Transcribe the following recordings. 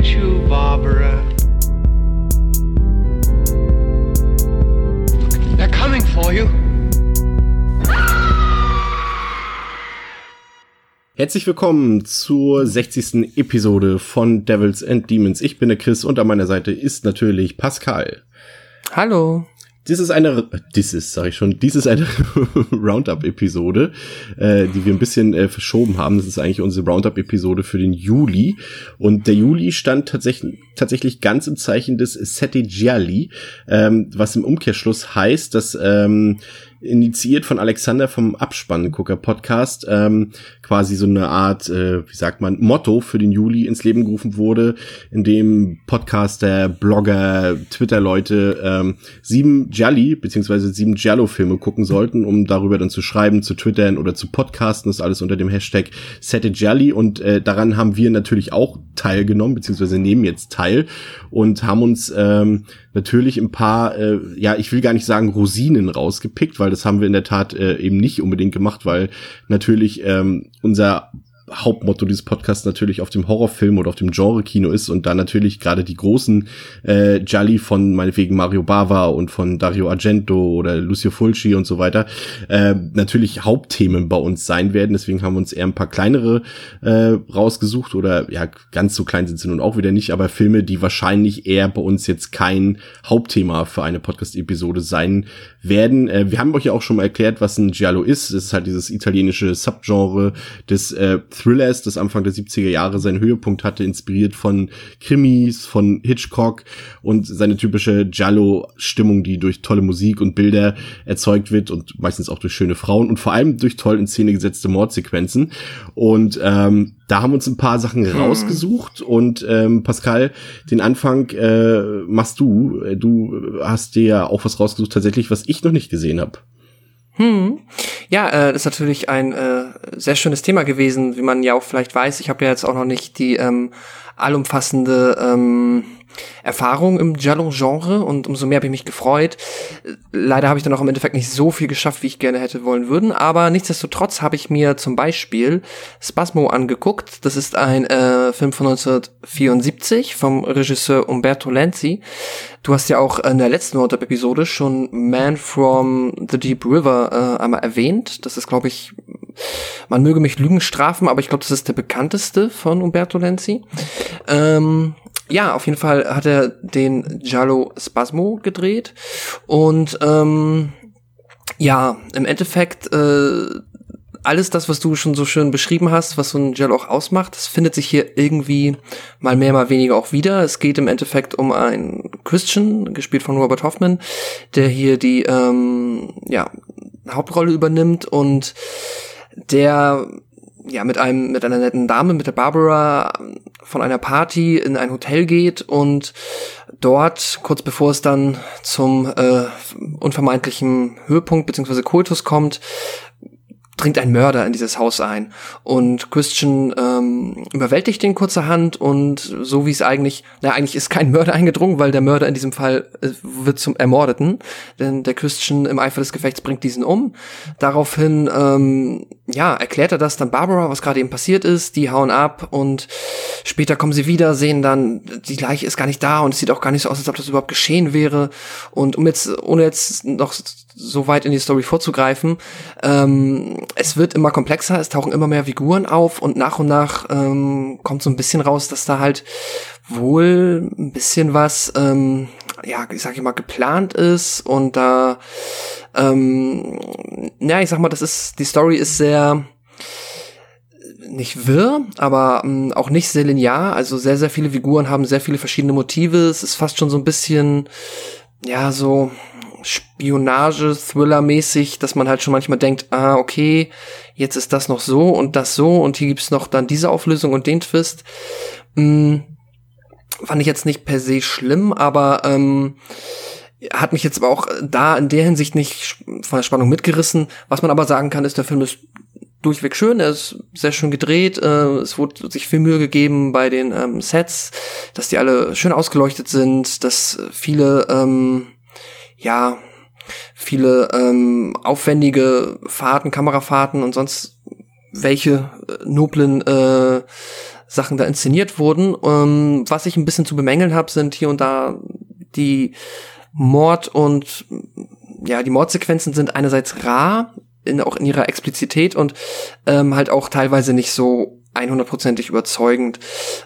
get you, Barbara. They're coming for you. Herzlich willkommen zur 60. Episode von Devils and Demons. Ich bin der Chris und an meiner Seite ist natürlich Pascal. Hallo. Dies ist eine, dies ist, sag ich schon, dies ist eine Roundup-Episode, äh, die wir ein bisschen äh, verschoben haben. Das ist eigentlich unsere Roundup-Episode für den Juli. Und der Juli stand tatsächlich, tatsächlich ganz im Zeichen des Sette Gialli, ähm, was im Umkehrschluss heißt, dass ähm, initiiert von Alexander vom Abspanngucker Podcast, ähm, quasi so eine Art, äh, wie sagt man, Motto für den Juli ins Leben gerufen wurde, in dem Podcaster, Blogger, Twitter-Leute ähm, sieben Jolly beziehungsweise sieben Giallo-Filme gucken sollten, um darüber dann zu schreiben, zu twittern oder zu podcasten. Das ist alles unter dem Hashtag Sette und äh, daran haben wir natürlich auch teilgenommen, beziehungsweise nehmen jetzt teil und haben uns ähm, natürlich ein paar, äh, ja, ich will gar nicht sagen Rosinen rausgepickt, weil das haben wir in der Tat äh, eben nicht unbedingt gemacht, weil natürlich ähm, unser Hauptmotto dieses Podcasts natürlich auf dem Horrorfilm oder auf dem Genre-Kino ist und da natürlich gerade die großen äh, Jolly von meinetwegen Mario Bava und von Dario Argento oder Lucio Fulci und so weiter äh, natürlich Hauptthemen bei uns sein werden. Deswegen haben wir uns eher ein paar kleinere äh, rausgesucht oder ja, ganz so klein sind sie nun auch wieder nicht, aber Filme, die wahrscheinlich eher bei uns jetzt kein Hauptthema für eine Podcast-Episode sein werden. Äh, wir haben euch ja auch schon mal erklärt, was ein Giallo ist. Das ist halt dieses italienische Subgenre des äh, Thrillers, das Anfang der 70er Jahre seinen Höhepunkt hatte, inspiriert von Krimis, von Hitchcock und seine typische Giallo-Stimmung, die durch tolle Musik und Bilder erzeugt wird und meistens auch durch schöne Frauen und vor allem durch toll in Szene gesetzte Mordsequenzen. Und ähm, da haben uns ein paar Sachen hm. rausgesucht und ähm, Pascal, den Anfang äh, machst du. Du hast dir ja auch was rausgesucht, tatsächlich, was ich noch nicht gesehen habe. Hm. Ja, äh, das ist natürlich ein äh, sehr schönes Thema gewesen, wie man ja auch vielleicht weiß. Ich habe ja jetzt auch noch nicht die ähm, allumfassende ähm, Erfahrung im Giallo-Genre und umso mehr habe ich mich gefreut. Leider habe ich dann auch im Endeffekt nicht so viel geschafft, wie ich gerne hätte wollen würden, aber nichtsdestotrotz habe ich mir zum Beispiel Spasmo angeguckt. Das ist ein äh, Film von 1974 vom Regisseur Umberto Lenzi. Du hast ja auch in der letzten Roundup-Episode schon Man from the Deep River äh, einmal erwähnt. Das ist, glaube ich, man möge mich Lügen strafen, aber ich glaube, das ist der bekannteste von Umberto Lenzi. Ähm, ja, auf jeden Fall hat er den Giallo Spasmo gedreht und ähm, ja, im Endeffekt äh, alles das, was du schon so schön beschrieben hast, was so ein Giallo auch ausmacht, das findet sich hier irgendwie mal mehr, mal weniger auch wieder. Es geht im Endeffekt um einen Christian, gespielt von Robert Hoffman, der hier die ähm, ja, Hauptrolle übernimmt und der ja mit einem mit einer netten Dame mit der Barbara von einer Party in ein Hotel geht und dort kurz bevor es dann zum äh, unvermeidlichen Höhepunkt beziehungsweise Kultus kommt dringt ein Mörder in dieses Haus ein. Und Christian ähm, überwältigt den kurzerhand und so wie es eigentlich, na eigentlich ist kein Mörder eingedrungen, weil der Mörder in diesem Fall äh, wird zum Ermordeten. Denn der Christian im Eifer des Gefechts bringt diesen um. Daraufhin, ähm, ja, erklärt er das dann Barbara, was gerade eben passiert ist. Die hauen ab und später kommen sie wieder, sehen dann, die Leiche ist gar nicht da und es sieht auch gar nicht so aus, als ob das überhaupt geschehen wäre. Und um jetzt, ohne jetzt noch so weit in die Story vorzugreifen, ähm, es wird immer komplexer, es tauchen immer mehr Figuren auf und nach und nach ähm, kommt so ein bisschen raus, dass da halt wohl ein bisschen was, ähm, ja, ich sag ich mal, geplant ist und da, ähm, ja, ich sag mal, das ist, die Story ist sehr, nicht wirr, aber ähm, auch nicht sehr linear. Also sehr, sehr viele Figuren haben sehr viele verschiedene Motive. Es ist fast schon so ein bisschen, ja, so, Spionage-Thriller-mäßig, dass man halt schon manchmal denkt, ah, okay, jetzt ist das noch so und das so und hier gibt's noch dann diese Auflösung und den Twist. Hm, fand ich jetzt nicht per se schlimm, aber ähm, hat mich jetzt aber auch da in der Hinsicht nicht von der Spannung mitgerissen. Was man aber sagen kann, ist, der Film ist durchweg schön, er ist sehr schön gedreht, äh, es wurde sich viel Mühe gegeben bei den ähm, Sets, dass die alle schön ausgeleuchtet sind, dass viele ähm, ja, viele ähm, aufwendige Fahrten, Kamerafahrten und sonst welche äh, noblen äh, Sachen da inszeniert wurden. Ähm, was ich ein bisschen zu bemängeln habe, sind hier und da die Mord und ja, die Mordsequenzen sind einerseits rar, in, auch in ihrer Explizität und ähm, halt auch teilweise nicht so 100%ig überzeugend.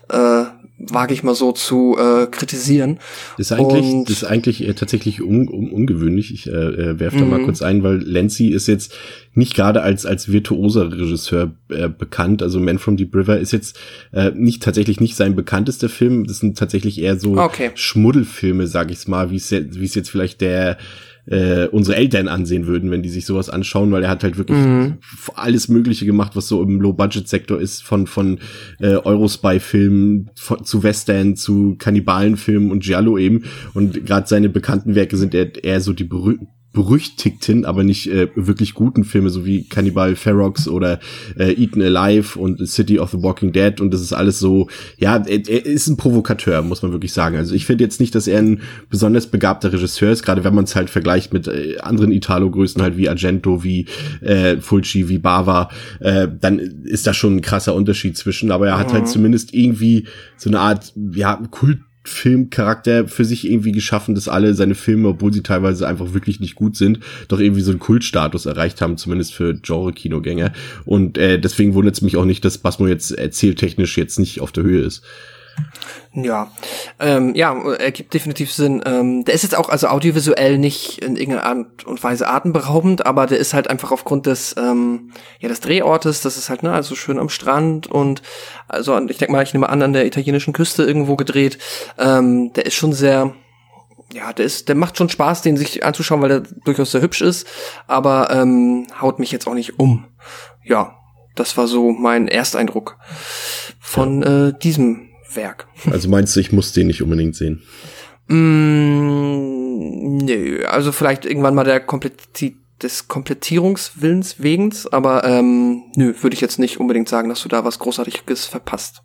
Äh, wage ich mal so zu äh, kritisieren. Das ist eigentlich, und, das ist eigentlich äh, tatsächlich un, un, ungewöhnlich. Ich äh, äh werfe da mal mhm. kurz ein, weil Lancy ist jetzt nicht gerade als als virtuoser Regisseur äh, bekannt. Also Man from Deep River ist jetzt äh, nicht tatsächlich nicht sein bekanntester Film. Das sind tatsächlich eher so okay. Schmuddelfilme, sag ich's mal, wie es wie es jetzt vielleicht der äh, unsere Eltern ansehen würden, wenn die sich sowas anschauen, weil er hat halt wirklich mhm. alles Mögliche gemacht, was so im Low-Budget-Sektor ist, von von äh, Eurospy-Filmen zu Western, zu Kannibalenfilmen und Giallo eben. Und gerade seine bekannten Werke sind eher, eher so die berühmten berüchtigten, aber nicht äh, wirklich guten Filme, so wie Cannibal Ferox oder äh, Eaten Alive und City of the Walking Dead und das ist alles so, ja, er, er ist ein Provokateur, muss man wirklich sagen. Also ich finde jetzt nicht, dass er ein besonders begabter Regisseur ist, gerade wenn man es halt vergleicht mit äh, anderen Italo-Größen halt wie Argento, wie äh, Fulci, wie Bava, äh, dann ist da schon ein krasser Unterschied zwischen, aber er hat halt mhm. halt zumindest irgendwie so eine Art, ja, Kult Filmcharakter für sich irgendwie geschaffen, dass alle seine Filme, obwohl sie teilweise einfach wirklich nicht gut sind, doch irgendwie so einen Kultstatus erreicht haben, zumindest für Genre-Kinogänger. Und äh, deswegen wundert es mich auch nicht, dass Basmo jetzt erzähltechnisch jetzt nicht auf der Höhe ist. Ja, ähm, ja, ergibt definitiv Sinn. Ähm, der ist jetzt auch also audiovisuell nicht in irgendeiner Art und Weise atemberaubend, aber der ist halt einfach aufgrund des ähm, ja des Drehortes, das ist halt ne also schön am Strand und also ich denke mal, ich nehme an an der italienischen Küste irgendwo gedreht. Ähm, der ist schon sehr ja, der ist, der macht schon Spaß, den sich anzuschauen, weil der durchaus sehr hübsch ist, aber ähm, haut mich jetzt auch nicht um. Ja, das war so mein Ersteindruck von äh, diesem Werk. Also meinst du, ich muss den nicht unbedingt sehen? Mm, nö, also vielleicht irgendwann mal der Komplettität des Komplettierungswillens wegens, aber ähm, nö, würde ich jetzt nicht unbedingt sagen, dass du da was Großartiges verpasst.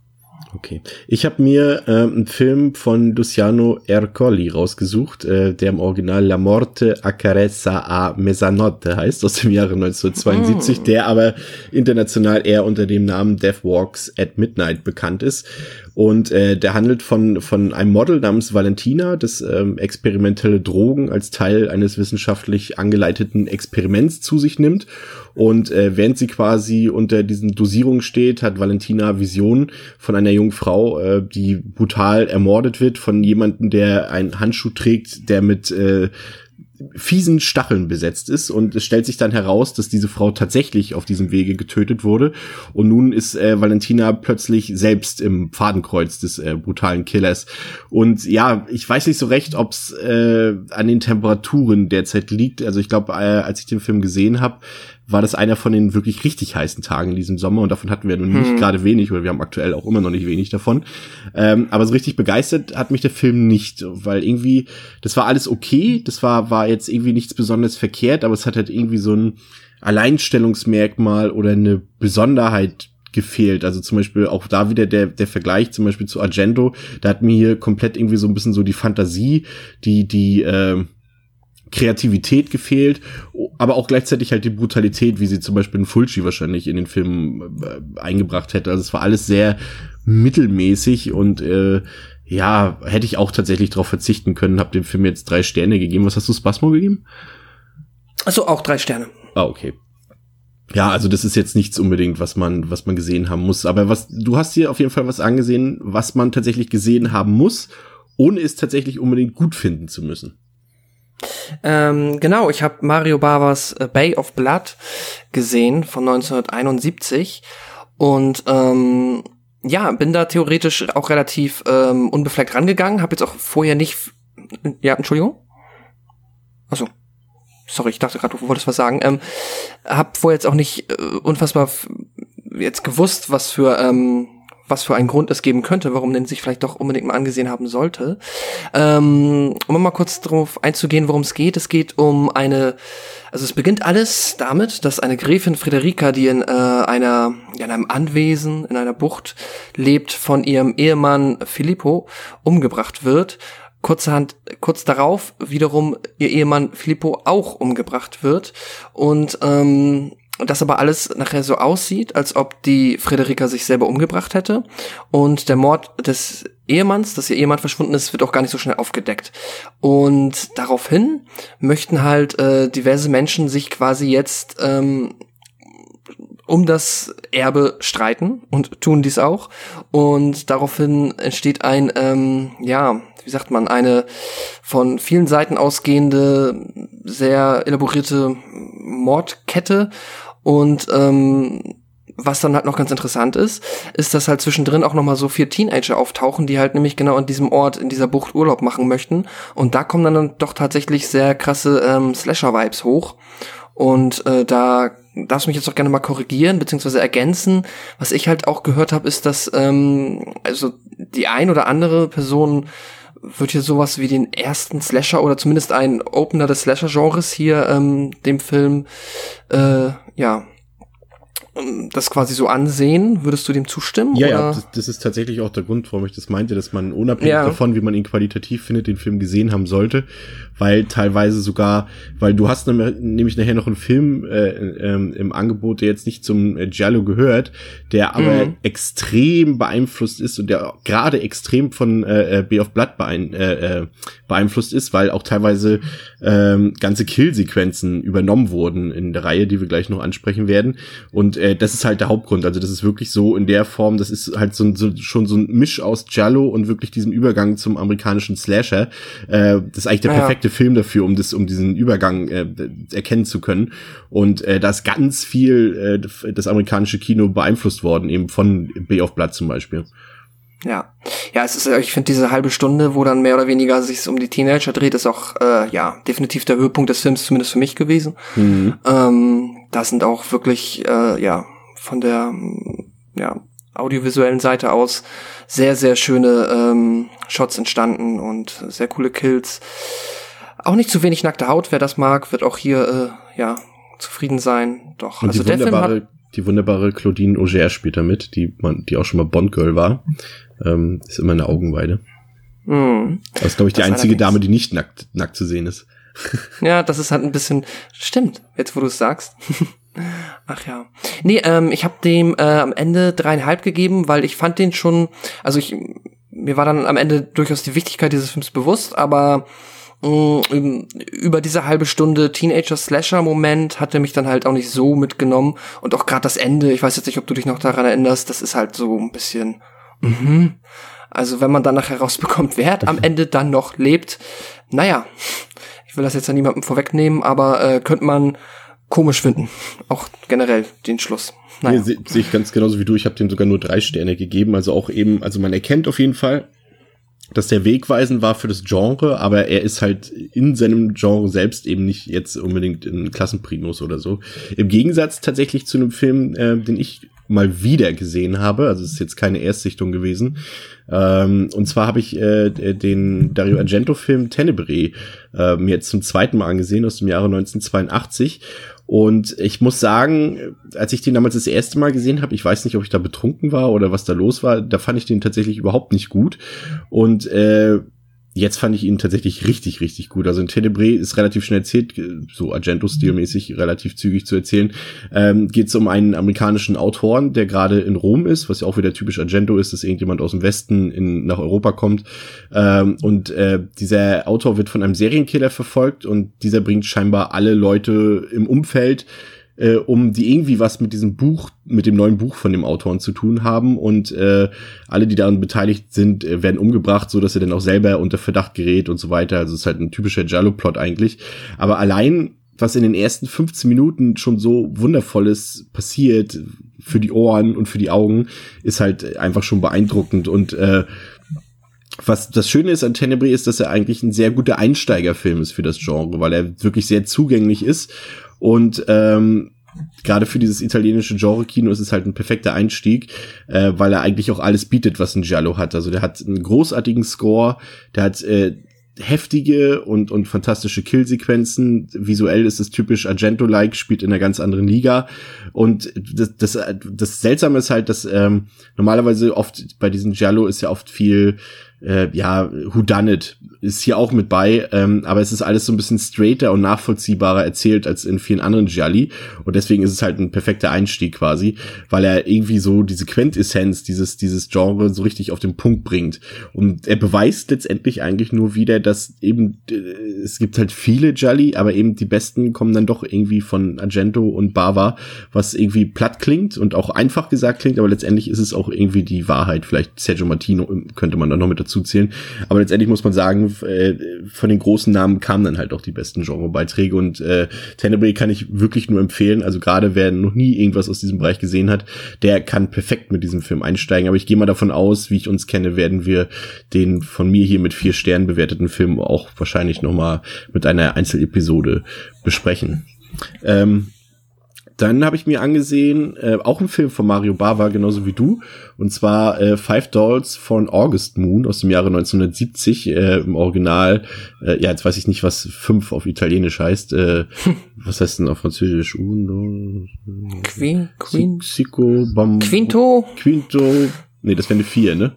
Okay. Ich habe mir äh, einen Film von Luciano Ercoli rausgesucht, äh, der im Original La Morte a Carezza a Mezzanotte heißt, aus dem Jahre 1972, mm. der aber international eher unter dem Namen Death Walks at Midnight bekannt ist. Und äh, der handelt von, von einem Model namens Valentina, das ähm, experimentelle Drogen als Teil eines wissenschaftlich angeleiteten Experiments zu sich nimmt. Und äh, während sie quasi unter diesen Dosierungen steht, hat Valentina Visionen von einer jungen Frau, äh, die brutal ermordet wird von jemandem, der einen Handschuh trägt, der mit äh, fiesen Stacheln besetzt ist und es stellt sich dann heraus, dass diese Frau tatsächlich auf diesem Wege getötet wurde. Und nun ist äh, Valentina plötzlich selbst im Fadenkreuz des äh, brutalen Killers. Und ja, ich weiß nicht so recht, ob es äh, an den Temperaturen derzeit liegt, also ich glaube, äh, als ich den Film gesehen habe, war das einer von den wirklich richtig heißen Tagen in diesem Sommer. Und davon hatten wir nun nicht hm. gerade wenig oder wir haben aktuell auch immer noch nicht wenig davon. Ähm, aber so richtig begeistert hat mich der Film nicht, weil irgendwie, das war alles okay, das war, war jetzt irgendwie nichts besonders verkehrt, aber es hat halt irgendwie so ein Alleinstellungsmerkmal oder eine Besonderheit gefehlt. Also zum Beispiel auch da wieder der, der Vergleich zum Beispiel zu Argento, da hat mir hier komplett irgendwie so ein bisschen so die Fantasie, die, die, äh, Kreativität gefehlt, aber auch gleichzeitig halt die Brutalität, wie sie zum Beispiel in Fulci wahrscheinlich in den Film äh, eingebracht hätte. Also es war alles sehr mittelmäßig und äh, ja, hätte ich auch tatsächlich darauf verzichten können, habe dem Film jetzt drei Sterne gegeben. Was hast du Spasmo gegeben? Also auch drei Sterne. Ah, okay. Ja, also das ist jetzt nichts unbedingt, was man, was man gesehen haben muss. Aber was, du hast hier auf jeden Fall was angesehen, was man tatsächlich gesehen haben muss, ohne es tatsächlich unbedingt gut finden zu müssen. Ähm, genau, ich habe Mario Bavas äh, Bay of Blood gesehen von 1971 und ähm, ja, bin da theoretisch auch relativ ähm, unbefleckt rangegangen, habe jetzt auch vorher nicht ja, Entschuldigung. Achso. Sorry, ich dachte gerade, du wolltest was sagen. Ähm, hab vorher jetzt auch nicht äh, unfassbar jetzt gewusst, was für ähm, was für einen Grund es geben könnte, warum den sich vielleicht doch unbedingt mal angesehen haben sollte. Ähm, um mal kurz darauf einzugehen, worum es geht. Es geht um eine, also es beginnt alles damit, dass eine Gräfin Friederika, die in äh, einer, in einem Anwesen in einer Bucht lebt, von ihrem Ehemann Filippo umgebracht wird. Kurzerhand, kurz darauf wiederum ihr Ehemann Filippo auch umgebracht wird und ähm, das aber alles nachher so aussieht, als ob die Frederika sich selber umgebracht hätte. Und der Mord des Ehemanns, dass ihr Ehemann verschwunden ist, wird auch gar nicht so schnell aufgedeckt. Und daraufhin möchten halt äh, diverse Menschen sich quasi jetzt ähm, um das Erbe streiten und tun dies auch. Und daraufhin entsteht ein, ähm, ja, wie sagt man, eine von vielen Seiten ausgehende, sehr elaborierte Mordkette. Und ähm, was dann halt noch ganz interessant ist, ist, dass halt zwischendrin auch noch mal so vier Teenager auftauchen, die halt nämlich genau an diesem Ort, in dieser Bucht Urlaub machen möchten. Und da kommen dann doch tatsächlich sehr krasse ähm, Slasher-Vibes hoch. Und äh, da darfst du mich jetzt auch gerne mal korrigieren beziehungsweise ergänzen. Was ich halt auch gehört habe, ist, dass ähm, also die ein oder andere Person wird hier sowas wie den ersten Slasher oder zumindest ein Opener des Slasher-Genres hier ähm, dem Film äh, ja das quasi so ansehen? Würdest du dem zustimmen? Ja, oder? ja, das, das, ist tatsächlich auch der Grund, warum ich das meinte, dass man unabhängig ja. davon, wie man ihn qualitativ findet, den Film gesehen haben sollte, weil teilweise sogar, weil du hast nämlich nachher noch einen Film äh, ähm, im Angebot, der jetzt nicht zum äh, Giallo gehört, der aber mhm. extrem beeinflusst ist und der gerade extrem von äh, äh Bay of Blood beein äh, äh, beeinflusst ist, weil auch teilweise ähm, ganze Killsequenzen übernommen wurden in der Reihe, die wir gleich noch ansprechen werden. Und äh, das ist halt der Hauptgrund. Also das ist wirklich so in der Form, das ist halt so, so schon so ein Misch aus Giallo und wirklich diesem Übergang zum amerikanischen Slasher. Äh, das ist eigentlich der perfekte Film dafür, um das, um diesen Übergang äh, erkennen zu können. Und äh, da ist ganz viel äh, das amerikanische Kino beeinflusst worden, eben von Bay of Blood zum Beispiel. Ja, ja, es ist, äh, ich finde diese halbe Stunde, wo dann mehr oder weniger sich um die Teenager dreht, ist auch äh, ja definitiv der Höhepunkt des Films, zumindest für mich gewesen. Mhm. Ähm, da sind auch wirklich äh, ja von der ja audiovisuellen Seite aus sehr sehr schöne ähm, Shots entstanden und sehr coole Kills. Auch nicht zu wenig nackte Haut, wer das mag, wird auch hier äh, ja zufrieden sein. Doch, und also Film hat die wunderbare Claudine Auger spielt da mit, die man, die auch schon mal Bond Girl war. Ähm, ist immer eine Augenweide. Mhm. Das ist, glaube ich, die das einzige Dame, die nicht nackt, nackt zu sehen ist. ja, das ist halt ein bisschen, stimmt, jetzt wo du es sagst. Ach ja. Nee, ähm, ich habe dem äh, am Ende dreieinhalb gegeben, weil ich fand den schon, also ich, mir war dann am Ende durchaus die Wichtigkeit dieses Films bewusst, aber mh, mm, über diese halbe Stunde Teenager-Slasher-Moment hat er mich dann halt auch nicht so mitgenommen. Und auch gerade das Ende, ich weiß jetzt nicht, ob du dich noch daran erinnerst, das ist halt so ein bisschen, Mhm. Also wenn man dann nachher rausbekommt, wer am Ende dann noch lebt, naja, ich will das jetzt ja niemandem vorwegnehmen, aber äh, könnte man komisch finden. Auch generell den Schluss. Naja. Nee, Sehe seh ich ganz genauso wie du. Ich habe dem sogar nur drei Sterne gegeben. Also auch eben, also man erkennt auf jeden Fall, dass der wegweisend war für das Genre, aber er ist halt in seinem Genre selbst eben nicht jetzt unbedingt ein Klassenprimus oder so. Im Gegensatz tatsächlich zu einem Film, äh, den ich mal wieder gesehen habe. Also es ist jetzt keine Erstsichtung gewesen. Ähm, und zwar habe ich äh, den Dario Argento-Film Tenebrae äh, mir jetzt zum zweiten Mal angesehen aus dem Jahre 1982. Und ich muss sagen, als ich den damals das erste Mal gesehen habe, ich weiß nicht, ob ich da betrunken war oder was da los war, da fand ich den tatsächlich überhaupt nicht gut. Und äh, Jetzt fand ich ihn tatsächlich richtig, richtig gut. Also in Tenebrae ist relativ schnell erzählt, so Argento-stilmäßig relativ zügig zu erzählen. Ähm, Geht es um einen amerikanischen Autoren, der gerade in Rom ist, was ja auch wieder typisch Argento ist, dass irgendjemand aus dem Westen in, nach Europa kommt. Ähm, und äh, dieser Autor wird von einem Serienkiller verfolgt und dieser bringt scheinbar alle Leute im Umfeld äh, um die irgendwie was mit diesem Buch, mit dem neuen Buch von dem Autoren zu tun haben und äh, alle, die daran beteiligt sind, äh, werden umgebracht, so dass er dann auch selber unter Verdacht gerät und so weiter. Also es ist halt ein typischer Giallo-Plot eigentlich. Aber allein was in den ersten 15 Minuten schon so wundervolles passiert für die Ohren und für die Augen, ist halt einfach schon beeindruckend und äh, was das Schöne ist an Tenebrae ist, dass er eigentlich ein sehr guter Einsteigerfilm ist für das Genre, weil er wirklich sehr zugänglich ist und ähm, gerade für dieses italienische Genre-Kino ist es halt ein perfekter Einstieg, äh, weil er eigentlich auch alles bietet, was ein Giallo hat. Also der hat einen großartigen Score, der hat äh, heftige und, und fantastische Killsequenzen. Visuell ist es typisch Argento-like, spielt in einer ganz anderen Liga. Und das, das, das Seltsame ist halt, dass ähm, normalerweise oft bei diesen Giallo ist ja oft viel äh, ja, Who Done It ist hier auch mit bei, ähm, aber es ist alles so ein bisschen straighter und nachvollziehbarer erzählt als in vielen anderen Gialli. Und deswegen ist es halt ein perfekter Einstieg quasi, weil er irgendwie so diese Quintessenz dieses dieses Genre so richtig auf den Punkt bringt. Und er beweist letztendlich eigentlich nur wieder, dass eben äh, es gibt halt viele Gialli, aber eben die besten kommen dann doch irgendwie von Argento und Bava, was irgendwie platt klingt und auch einfach gesagt klingt, aber letztendlich ist es auch irgendwie die Wahrheit. Vielleicht Sergio Martino könnte man da noch mit dazu zählen, aber letztendlich muss man sagen äh, von den großen Namen kamen dann halt auch die besten Genrebeiträge und äh, Tenebrae kann ich wirklich nur empfehlen. Also gerade wer noch nie irgendwas aus diesem Bereich gesehen hat, der kann perfekt mit diesem Film einsteigen. Aber ich gehe mal davon aus, wie ich uns kenne, werden wir den von mir hier mit vier Sternen bewerteten Film auch wahrscheinlich noch mal mit einer Einzelepisode besprechen. Ähm, dann habe ich mir angesehen, äh, auch ein Film von Mario Bava, genauso wie du, und zwar äh, Five Dolls von August Moon aus dem Jahre 1970 äh, im Original. Äh, ja, jetzt weiß ich nicht, was fünf auf Italienisch heißt. Äh, was heißt denn auf Französisch? Uno, Queen, Queen, Sico, Bam, Quinto. Quinto. Nee, das wäre eine vier, ne?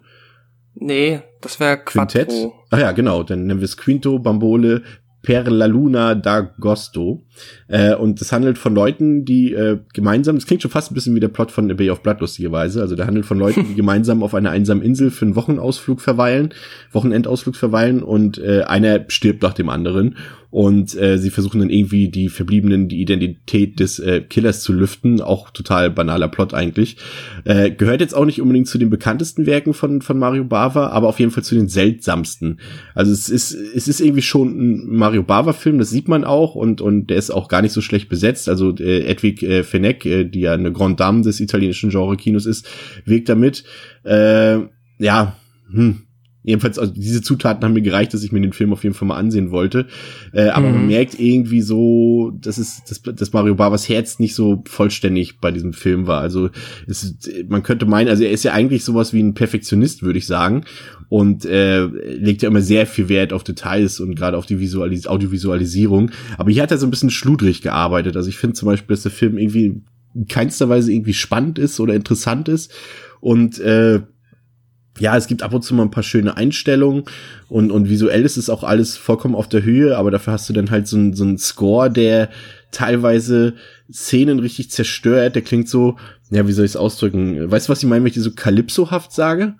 Nee, das wäre Quintett. Quattro. Ach ja, genau. Dann nennen wir es Quinto, Bambole, Per la Luna d'Agosto. Äh, und das handelt von Leuten, die äh, gemeinsam, das klingt schon fast ein bisschen wie der Plot von A Bay of Blood, lustigerweise. Also der handelt von Leuten, die gemeinsam auf einer einsamen Insel für einen Wochenausflug verweilen, Wochenendausflug verweilen und äh, einer stirbt nach dem anderen. Und äh, sie versuchen dann irgendwie die Verbliebenen die Identität des äh, Killers zu lüften. Auch total banaler Plot eigentlich. Äh, gehört jetzt auch nicht unbedingt zu den bekanntesten Werken von, von Mario Bava, aber auf jeden Fall zu den seltsamsten. Also es ist, es ist irgendwie schon ein Mario Bava-Film, das sieht man auch und, und der ist auch gar nicht so schlecht besetzt. Also äh, Edwig äh, Fenech, äh, die ja eine Grande Dame des italienischen Genre-Kinos ist, wirkt damit. Äh, ja, hm, Jedenfalls, also diese Zutaten haben mir gereicht, dass ich mir den Film auf jeden Fall mal ansehen wollte. Äh, aber Mhm. man merkt irgendwie so, dass es, dass, dass Mario Bavas Herz nicht so vollständig bei diesem Film war. Also es, man könnte meinen, also er ist ja eigentlich sowas wie ein Perfektionist, würde ich sagen. Und äh, legt ja immer sehr viel Wert auf Details und gerade auf die Visualis Audiovisualisierung. Aber hier hat er so ein bisschen schludrig gearbeitet. Also ich finde zum Beispiel, dass der Film irgendwie in keinster Weise irgendwie spannend ist oder interessant ist. Und äh, ja, es gibt ab und zu mal ein paar schöne Einstellungen und, und visuell ist es auch alles vollkommen auf der Höhe, aber dafür hast du dann halt so einen so einen Score, der teilweise Szenen richtig zerstört. Der klingt so, ja, wie soll ich es ausdrücken? Weißt du, was ich meine, wenn ich so Calypso-haft sage?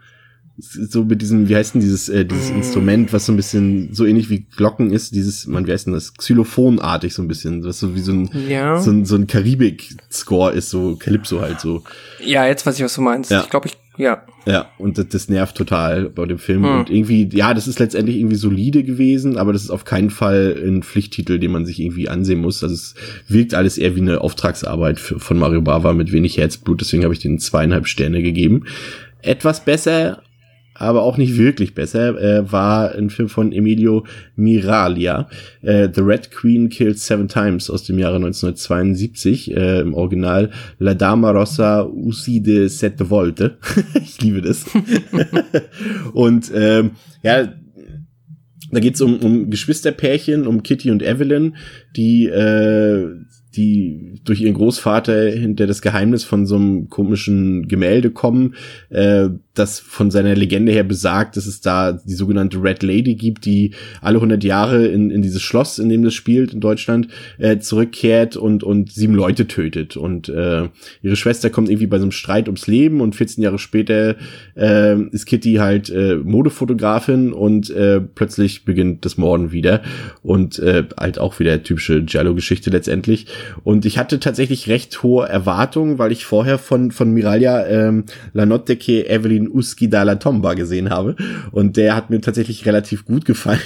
So mit diesem, wie heißt denn dieses, äh, dieses Mm. Instrument, was so ein bisschen so ähnlich wie Glocken ist, dieses, man, wie heißt denn das? Xylophonartig so ein bisschen, was so wie so ein, Ja. so ein, so ein Karibik-Score ist, so Calypso halt so. Ja, jetzt weiß ich, was du meinst. Ja. Ich glaube, ich, ja. Ja, und das, das nervt total bei dem Film. Hm. Und irgendwie, ja, das ist letztendlich irgendwie solide gewesen, aber das ist auf keinen Fall ein Pflichttitel, den man sich irgendwie ansehen muss. Also es wirkt alles eher wie eine Auftragsarbeit für, von Mario Bava mit wenig Herzblut, deswegen habe ich den zweieinhalb Sterne gegeben. Etwas besser, aber auch nicht wirklich besser, äh, war ein Film von Emilio Miraglia, äh, The Red Queen Killed Seven Times aus dem Jahre 1972, äh, im Original La Dama Rossa Uside Sette Volte. ich liebe das. und ähm, ja, da geht's um, um Geschwisterpärchen, um Kitty und Evelyn, die äh, die durch ihren Großvater hinter das Geheimnis von so einem komischen Gemälde kommen, äh, das von seiner Legende her besagt, dass es da die sogenannte Red Lady gibt, die alle 100 Jahre in, in dieses Schloss, in dem das spielt in Deutschland, äh, zurückkehrt und, und sieben Leute tötet. Und äh, ihre Schwester kommt irgendwie bei so einem Streit ums Leben und 14 Jahre später äh, ist Kitty halt äh, Modefotografin und äh, plötzlich beginnt das Morden wieder und äh, halt auch wieder typische Giallo-Geschichte letztendlich. Und ich hatte tatsächlich recht hohe Erwartungen, weil ich vorher von von Miraglia ähm, La Notte Evelyn Uschi dalla Tomba gesehen habe. Und der hat mir tatsächlich relativ gut gefallen.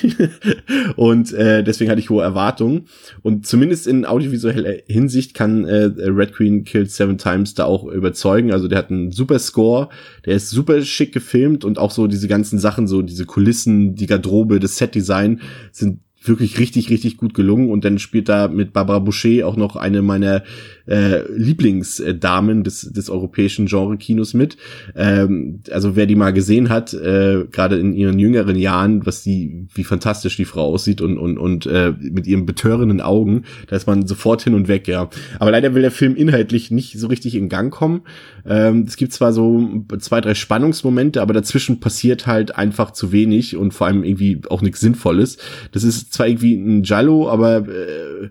Und äh, deswegen hatte ich hohe Erwartungen. Und zumindest in audiovisueller Hinsicht kann äh, Red Queen Killed Seven Times da auch überzeugen. Also der hat einen super Score, der ist super schick gefilmt. Und auch so diese ganzen Sachen, so diese Kulissen, die Garderobe, das Setdesign sind wirklich richtig, richtig gut gelungen. Und dann spielt da mit Barbara Boucher auch noch eine meiner äh, Lieblingsdamen des, des europäischen Genre-Kinos mit. Ähm, also wer die mal gesehen hat, äh, gerade in ihren jüngeren Jahren, was die, wie fantastisch die Frau aussieht und, und, und äh, mit ihren betörenden Augen, da ist man sofort hin und weg, ja. Aber leider will der Film inhaltlich nicht so richtig in Gang kommen. Ähm, es gibt zwar so zwei, drei Spannungsmomente, aber dazwischen passiert halt einfach zu wenig und vor allem irgendwie auch nichts Sinnvolles. Das ist zwar irgendwie ein Jallo, aber äh,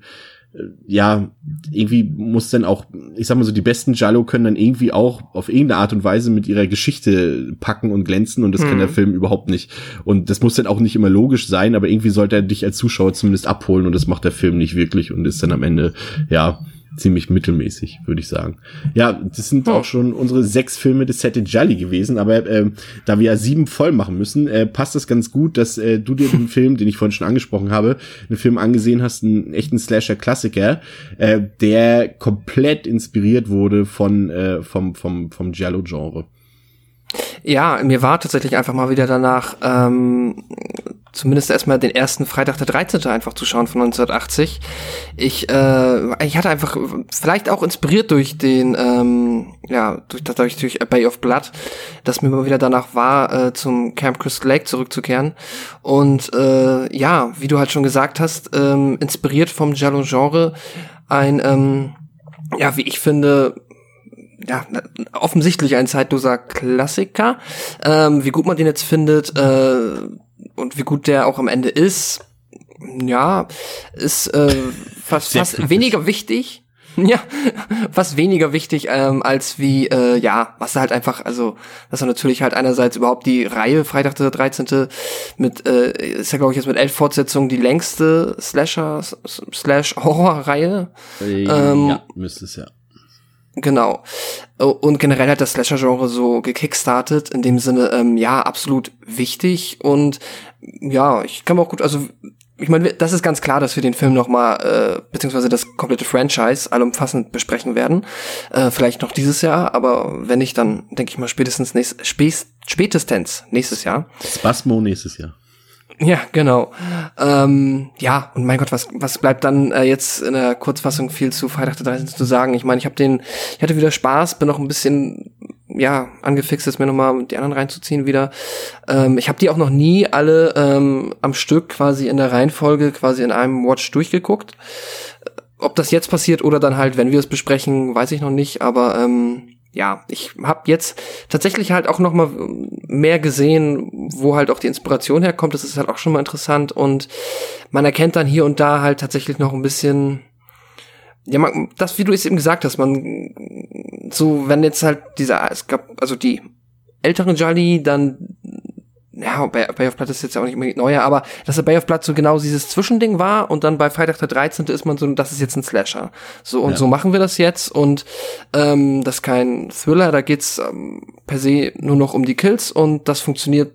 ja, irgendwie muss dann auch, ich sag mal so, die besten Jallo können dann irgendwie auch auf irgendeine Art und Weise mit ihrer Geschichte packen und glänzen und das hm. kann der mhm. Film überhaupt nicht. Und das muss dann auch nicht immer logisch sein, aber irgendwie sollte er dich als Zuschauer zumindest abholen und das macht der Film nicht wirklich und ist dann am Ende, ja, ziemlich mittelmäßig, würde ich sagen. Ja, das sind auch schon unsere sechs Filme des Sette Jolly gewesen, aber äh, da wir ja sieben voll machen müssen, äh, passt das ganz gut, dass äh, du dir den Film, den ich vorhin schon angesprochen habe, einen Film angesehen hast, einen echten Slasher-Klassiker, äh, der komplett inspiriert wurde von äh, vom vom vom Giallo-Genre. Ja, mir war tatsächlich einfach mal wieder danach, ähm, zumindest erstmal den ersten Freitag der 13. einfach zu schauen von 1980. Ich, äh, ich hatte einfach, vielleicht auch inspiriert durch den, ähm, ja, durch, dadurch durch A Bay of Blood, dass mir mal wieder danach war, äh, zum Camp Crystal Lake zurückzukehren. Und äh, ja, wie du halt schon gesagt hast, ähm, inspiriert vom Giallo-Genre ein, ähm, ja, wie ich finde, ja, offensichtlich ein zeitloser Klassiker. Ähm, wie gut man den jetzt findet äh, und wie gut der auch am Ende ist, ja, ist äh, fast, fast weniger wichtig. Ja, fast weniger wichtig ähm, als wie, äh, ja, was halt einfach, also, dass er natürlich halt einerseits überhaupt die Reihe Freitag der 13. mit, äh, ist ja glaube ich jetzt mit elf Fortsetzungen die längste Slasher, Slash Horror-Reihe. Äh, ähm, ja, müsste es ja. Genau. Und generell hat das Slasher-Genre so gekickstartet, in dem Sinne, ähm, ja, absolut wichtig. Und ja, ich kann mir auch gut, also ich meine, das ist ganz klar, dass wir den Film nochmal, äh, beziehungsweise das komplette Franchise allumfassend besprechen werden. Äh, vielleicht noch dieses Jahr, aber wenn nicht, dann denke ich mal spätestens nächst, spätestens nächstes Jahr. Spasmo nächstes Jahr. Ja, genau. Ähm, ja, und mein Gott, was, was bleibt dann äh, jetzt in der Kurzfassung viel zu Freitag der 13. zu sagen? Ich meine, ich habe den, ich hatte wieder Spaß, bin noch ein bisschen, ja, angefixt, jetzt mir nochmal die anderen reinzuziehen wieder. Ähm, ich habe die auch noch nie alle ähm, am Stück quasi in der Reihenfolge, quasi in einem Watch durchgeguckt. Ob das jetzt passiert oder dann halt, wenn wir es besprechen, weiß ich noch nicht, aber ähm, ja, ich habe jetzt tatsächlich halt auch noch mal mehr gesehen, wo halt auch die Inspiration herkommt. Das ist halt auch schon mal interessant und man erkennt dann hier und da halt tatsächlich noch ein bisschen ja, man, das, wie du es eben gesagt hast, man so, wenn jetzt halt dieser, es gab, also die älteren Jolly dann ja, Bay, Bay of Blood ist jetzt ja auch nicht unbedingt neuer, aber dass der Bay of Blood so genau dieses Zwischending war und dann bei Freitag der 13. ist man so, das ist jetzt ein Slasher. So, und ja. so machen wir das jetzt und ähm, das ist kein Thriller, da geht's ähm, per se nur noch um die Kills und das funktioniert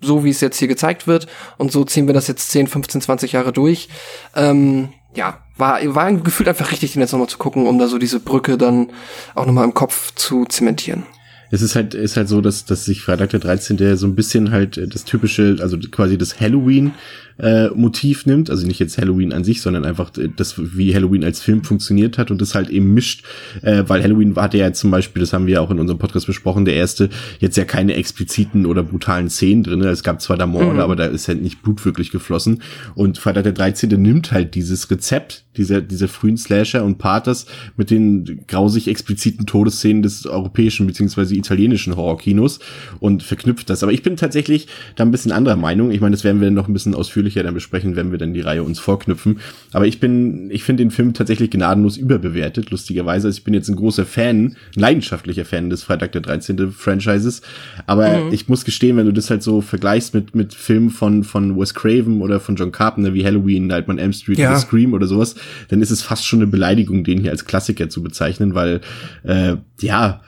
so, wie es jetzt hier gezeigt wird und so ziehen wir das jetzt 10, 15, 20 Jahre durch. Ähm, ja, war, war ein Gefühl einfach richtig, den jetzt nochmal zu gucken, um da so diese Brücke dann auch nochmal im Kopf zu zementieren es ist halt, ist halt so, dass, dass sich Freitag der 13. so ein bisschen halt das typische, also quasi das Halloween äh, Motiv nimmt, also nicht jetzt Halloween an sich, sondern einfach das, wie Halloween als Film funktioniert hat und das halt eben mischt, äh, weil Halloween hatte ja zum Beispiel, das haben wir auch in unserem Podcast besprochen, der erste, jetzt ja keine expliziten oder brutalen Szenen drin. Es gab zwar da Morde, mhm. aber da ist halt nicht Blut wirklich geflossen. Und Freitag der 13. nimmt halt dieses Rezept, dieser, dieser frühen Slasher und Paters mit den grausig expliziten Todesszenen des europäischen beziehungsweise italienischen Horrorkinos und verknüpft das. Aber ich bin tatsächlich da ein bisschen anderer Meinung. Ich meine, das werden wir noch ein bisschen ausführlich ausführlicher dann besprechen, wenn wir dann die Reihe uns vorknüpfen. Aber ich bin, ich finde den Film tatsächlich gnadenlos überbewertet, lustigerweise. Also ich bin jetzt ein großer Fan, ein leidenschaftlicher Fan des Freitag der 13. Franchises. Aber mhm. ich muss gestehen, wenn du das halt so vergleichst mit, mit Filmen von, von Wes Craven oder von John Carpenter wie Halloween, Nightmare Elm Street ja. Scream oder sowas, dann ist es fast schon eine Beleidigung, den hier als Klassiker zu bezeichnen, weil, äh, ja,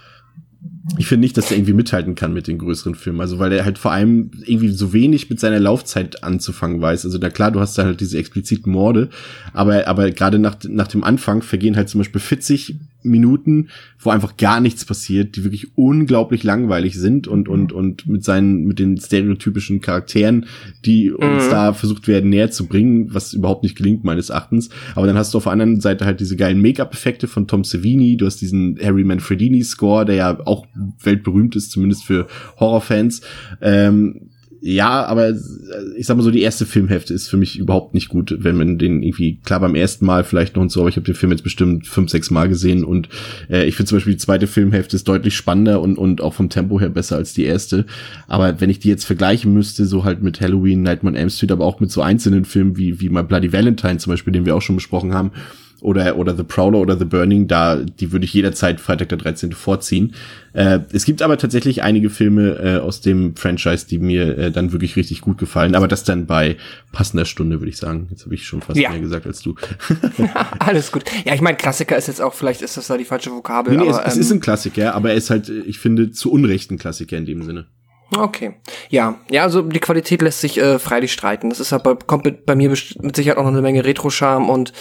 ich finde nicht, dass er irgendwie mithalten kann mit den größeren Filmen. Also weil er halt vor allem irgendwie so wenig mit seiner Laufzeit anzufangen weiß. Also da klar, du hast da halt diese expliziten Morde, aber aber gerade nach nach dem Anfang vergehen halt zum Beispiel 40 Minuten, wo einfach gar nichts passiert, die wirklich unglaublich langweilig sind und und und mit seinen mit den stereotypischen Charakteren, die uns mhm. da versucht werden näher zu bringen, was überhaupt nicht gelingt meines Erachtens. Aber dann hast du auf der anderen Seite halt diese geilen Make-up-Effekte von Tom Savini, du hast diesen Harry Manfredini Score, der ja auch weltberühmt ist, zumindest für Horrorfans. Ähm, ja, aber ich sag mal so, die erste Filmhälfte ist für mich überhaupt nicht gut, wenn man den irgendwie, klar beim ersten Mal vielleicht noch und so, aber ich habe den Film jetzt bestimmt fünf, sechs Mal gesehen und äh, ich finde zum Beispiel die zweite Filmhälfte ist deutlich spannender und, und auch vom Tempo her besser als die erste. Aber wenn ich die jetzt vergleichen müsste, so halt mit Halloween, Nightmare on Elm Street, aber auch mit so einzelnen Filmen wie, wie My Bloody Valentine zum Beispiel, den wir auch schon besprochen haben, oder, oder The Prowler oder The Burning, da, die würde ich jederzeit Freitag der 13. vorziehen. Äh, es gibt aber tatsächlich einige Filme äh, aus dem Franchise, die mir äh, dann wirklich richtig gut gefallen, aber das dann bei passender Stunde, würde ich sagen. Jetzt habe ich schon fast ja. mehr gesagt als du. Alles gut. Ja, ich meine, Klassiker ist jetzt auch, vielleicht ist das da die falsche Vokabel. Nee, nee aber, es, ähm, es ist ein Klassiker, aber er ist halt, ich finde, zu Unrecht ein Klassiker in dem Sinne. Okay. Ja, ja, also die Qualität lässt sich äh, freilich streiten. Das ist aber, kommt bei mir mit Sicherheit auch noch eine Menge Retro-Charme und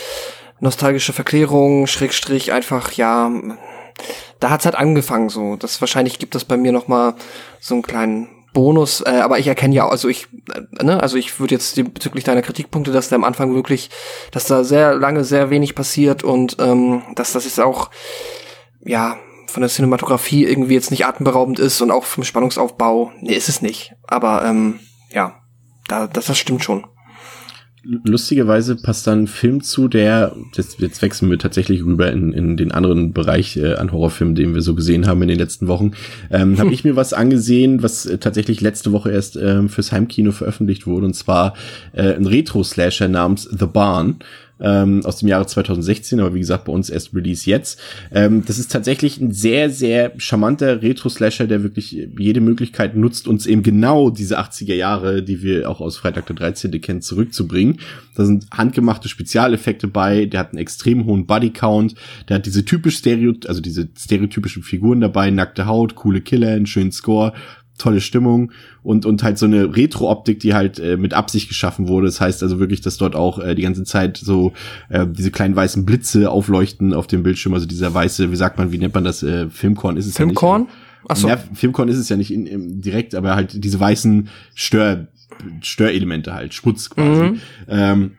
nostalgische Verklärung, Schrägstrich, einfach, ja, da hat's halt angefangen so. Das wahrscheinlich gibt es bei mir noch mal so einen kleinen Bonus, äh, aber ich erkenne ja, also ich, äh, ne, also ich würde jetzt bezüglich deiner Kritikpunkte, dass da am Anfang wirklich, dass da sehr lange sehr wenig passiert und ähm, dass das jetzt auch, ja, von der Cinematografie irgendwie jetzt nicht atemberaubend ist und auch vom Spannungsaufbau, nee, ist es nicht. Aber ähm, ja, da, das, das stimmt schon lustigerweise passt dann ein Film zu, der, jetzt, jetzt wechseln wir tatsächlich rüber in, in den anderen Bereich äh, an Horrorfilmen, den wir so gesehen haben in den letzten Wochen. Ähm, hm. Habe ich mir was angesehen, was äh, tatsächlich letzte Woche erst ähm, fürs Heimkino veröffentlicht wurde, und zwar äh, ein Retro-Slasher namens The Barn ähm, aus dem Jahre 2016, aber wie gesagt, bei uns erst Release jetzt. Ähm, das ist tatsächlich ein sehr, sehr charmanter Retro-Slasher, der wirklich jede Möglichkeit nutzt, uns eben genau diese 80er Jahre, die wir auch aus Freitag der 13. kennen, zurückzubringen. Da sind handgemachte Spezialeffekte bei, der hat einen extrem hohen Bodycount, der hat diese typisch Stereo, also diese stereotypischen Figuren dabei, nackte Haut, coole Killer, einen schönen Score, tolle Stimmung und und halt so eine Retro-Optik, die halt äh, mit Absicht geschaffen wurde. Das heißt also wirklich, dass dort auch äh, die ganze Zeit so äh, diese kleinen weißen Blitze aufleuchten auf dem Bildschirm. Also dieser weiße, wie sagt man, wie nennt man das? Äh, Filmkorn ist es Filmkorn? ja nicht. Ach so. Ja, Filmkorn ist es ja nicht in, in, direkt, aber halt diese weißen Stör Störelemente halt, Schmutz quasi. Mhm. Ähm,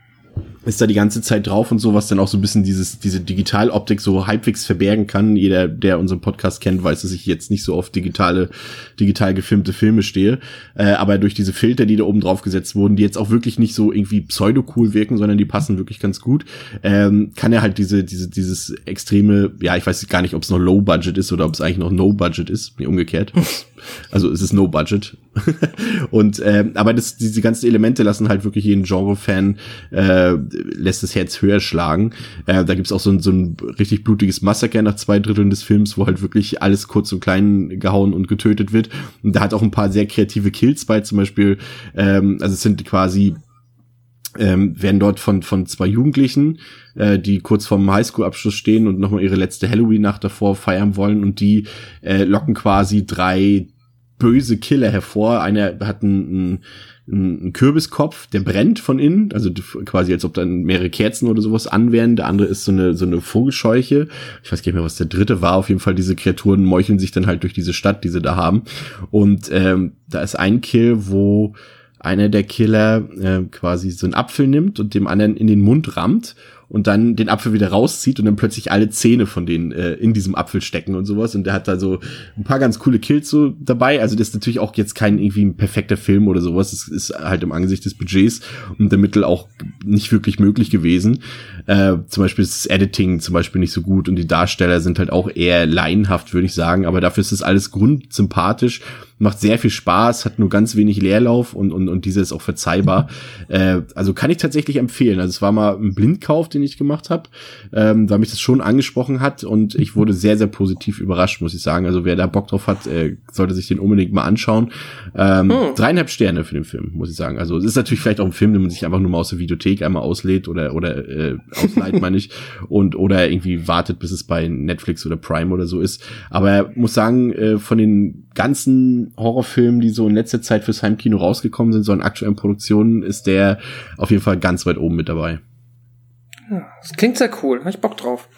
ist da die ganze Zeit drauf und so, was dann auch so ein bisschen dieses, diese Digitaloptik so halbwegs verbergen kann. Jeder, der unseren Podcast kennt, weiß, dass ich jetzt nicht so oft digitale, digital gefilmte Filme stehe. Äh, aber durch diese Filter, die da oben drauf gesetzt wurden, die jetzt auch wirklich nicht so irgendwie pseudo-cool wirken, sondern die passen wirklich ganz gut, ähm, kann er halt diese, diese, dieses extreme, ja, ich weiß gar nicht, ob es noch Low-Budget ist oder ob es eigentlich noch No-Budget ist. Nee, umgekehrt. also es ist No-Budget. und ähm, aber das, diese ganzen Elemente lassen halt wirklich jeden Genre-Fan äh, lässt das Herz höher schlagen. Äh, da gibt's auch so ein, so ein richtig blutiges Massaker nach zwei Dritteln des Films, wo halt wirklich alles kurz und klein gehauen und getötet wird. Und da hat auch ein paar sehr kreative Kills bei, zum Beispiel, ähm, also es sind quasi ähm, werden dort von von zwei Jugendlichen, äh, die kurz vorm Highschool-Abschluss stehen und nochmal ihre letzte Halloween-Nacht davor feiern wollen und die äh, locken quasi drei böse Killer hervor. Einer hat einen, einen Kürbiskopf, der brennt von innen, also quasi als ob dann mehrere Kerzen oder sowas an wären. Der andere ist so eine, so eine Vogelscheuche. Ich weiß gar nicht mehr, was der dritte war. Auf jeden Fall, diese Kreaturen meucheln sich dann halt durch diese Stadt, die sie da haben. Und ähm, da ist ein Kill, wo einer der Killer äh, quasi so einen Apfel nimmt und dem anderen in den Mund rammt und dann den Apfel wieder rauszieht und dann plötzlich alle Zähne von denen äh, in diesem Apfel stecken und sowas. Und der hat da so ein paar ganz coole Kills so dabei. Also das ist natürlich auch jetzt kein irgendwie ein perfekter Film oder sowas. Das ist halt im Angesicht des Budgets und der Mittel auch nicht wirklich möglich gewesen. Äh, zum Beispiel ist das Editing zum Beispiel nicht so gut und die Darsteller sind halt auch eher laienhaft, würde ich sagen. Aber dafür ist das alles grundsympathisch macht sehr viel Spaß, hat nur ganz wenig Leerlauf und, und, und dieser ist auch verzeihbar. äh, also kann ich tatsächlich empfehlen. Also es war mal ein Blindkauf, den ich gemacht habe, ähm, weil mich das schon angesprochen hat und ich wurde sehr, sehr positiv überrascht, muss ich sagen. Also wer da Bock drauf hat, äh, sollte sich den unbedingt mal anschauen. Ähm, hm. Dreieinhalb Sterne für den Film, muss ich sagen. Also es ist natürlich vielleicht auch ein Film, den man sich einfach nur mal aus der Videothek einmal auslädt oder, oder äh, ausleiht, meine ich, und oder irgendwie wartet, bis es bei Netflix oder Prime oder so ist. Aber muss sagen, äh, von den ganzen Horrorfilmen, die so in letzter Zeit fürs Heimkino rausgekommen sind, so in aktuellen Produktionen, ist der auf jeden Fall ganz weit oben mit dabei. Ja, das klingt sehr cool, hab ich Bock drauf.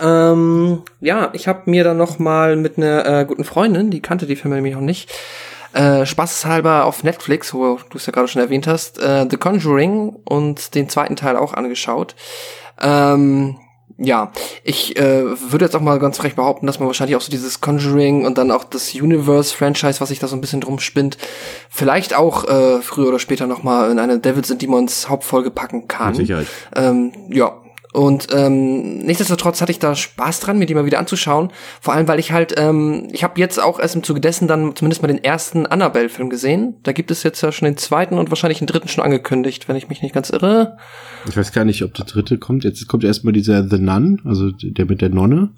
Ähm, ja, ich habe mir dann noch mal mit einer äh, guten Freundin, die kannte die Filme nämlich noch nicht, äh, spaßeshalber auf Netflix, wo du es ja gerade schon erwähnt hast, äh, The Conjuring und den zweiten Teil auch angeschaut. Ähm, ja, ich äh, würde jetzt auch mal ganz frech behaupten, dass man wahrscheinlich auch so dieses Conjuring und dann auch das Universe-Franchise, was sich da so ein bisschen drum spinnt, vielleicht auch äh, früher oder später noch mal in eine Devils and Demons Hauptfolge packen kann. Mit Sicherheit. Ähm, ja, und ähm, nichtsdestotrotz hatte ich da Spaß dran, mir die mal wieder anzuschauen. Vor allem, weil ich halt, ähm, ich habe jetzt auch erst im Zuge dessen dann zumindest mal den ersten Annabelle-Film gesehen. Da gibt es jetzt ja schon den zweiten und wahrscheinlich den dritten schon angekündigt, wenn ich mich nicht ganz irre. Ich weiß gar nicht, ob der dritte kommt. Jetzt kommt erstmal dieser The Nun, also der mit der Nonne.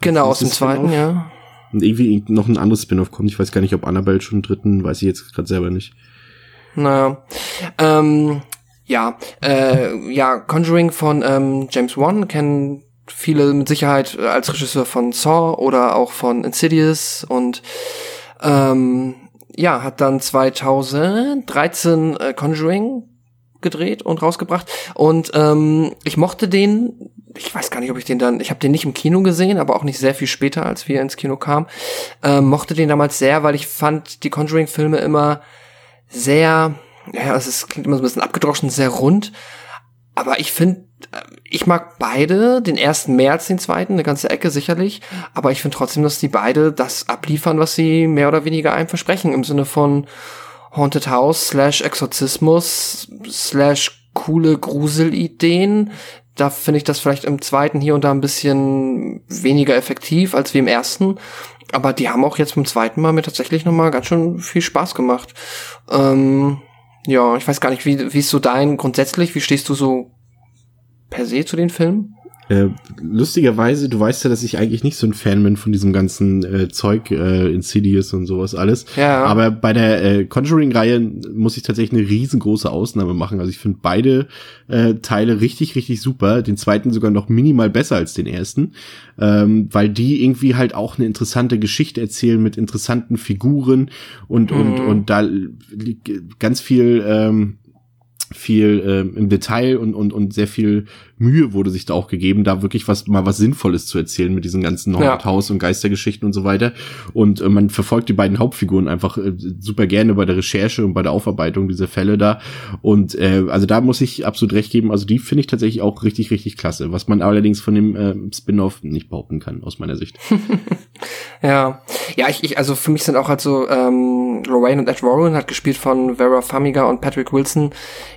Genau, aus dem zweiten, ja. Und irgendwie noch ein anderes Spin-off kommt. Ich weiß gar nicht, ob Annabelle schon einen dritten, weiß ich jetzt gerade selber nicht. Naja. Ähm, ja, äh, ja, Conjuring von ähm, James Wan kennen viele mit Sicherheit als Regisseur von Saw oder auch von Insidious und ähm, ja, hat dann 2013 äh, Conjuring gedreht und rausgebracht und ähm, ich mochte den ich weiß gar nicht, ob ich den dann, ich habe den nicht im Kino gesehen, aber auch nicht sehr viel später, als wir ins Kino kamen, ähm, mochte den damals sehr, weil ich fand die Conjuring-Filme immer sehr, ja, es ist, klingt immer so ein bisschen abgedroschen, sehr rund. Aber ich finde, ich mag beide, den ersten mehr als den zweiten, eine ganze Ecke sicherlich. Aber ich finde trotzdem, dass die beide das abliefern, was sie mehr oder weniger einem versprechen. Im Sinne von Haunted House slash Exorzismus slash coole Gruselideen. Da finde ich das vielleicht im zweiten hier und da ein bisschen weniger effektiv als wie im ersten. Aber die haben auch jetzt beim zweiten Mal mir tatsächlich nochmal ganz schön viel Spaß gemacht. Ähm, ja, ich weiß gar nicht, wie, wie ist so dein grundsätzlich, wie stehst du so per se zu den Filmen? Äh, lustigerweise, du weißt ja, dass ich eigentlich nicht so ein Fan bin von diesem ganzen äh, Zeug, äh, Insidious und sowas alles. Ja. Aber bei der äh, Conjuring-Reihe muss ich tatsächlich eine riesengroße Ausnahme machen. Also ich finde beide äh, Teile richtig, richtig super. Den zweiten sogar noch minimal besser als den ersten, ähm, weil die irgendwie halt auch eine interessante Geschichte erzählen mit interessanten Figuren und mhm. und und da liegt ganz viel ähm, viel ähm, im Detail und, und, und sehr viel Mühe wurde sich da auch gegeben, da wirklich was mal was Sinnvolles zu erzählen mit diesen ganzen Haus und Geistergeschichten und so weiter. Und äh, man verfolgt die beiden Hauptfiguren einfach äh, super gerne bei der Recherche und bei der Aufarbeitung dieser Fälle da. Und äh, also da muss ich absolut recht geben. Also die finde ich tatsächlich auch richtig, richtig klasse. Was man allerdings von dem äh, Spin-off nicht behaupten kann, aus meiner Sicht. ja. Ja, ich, ich, also für mich sind auch halt so ähm, Lorraine und Ed Warren hat gespielt von Vera Farmiga und Patrick Wilson.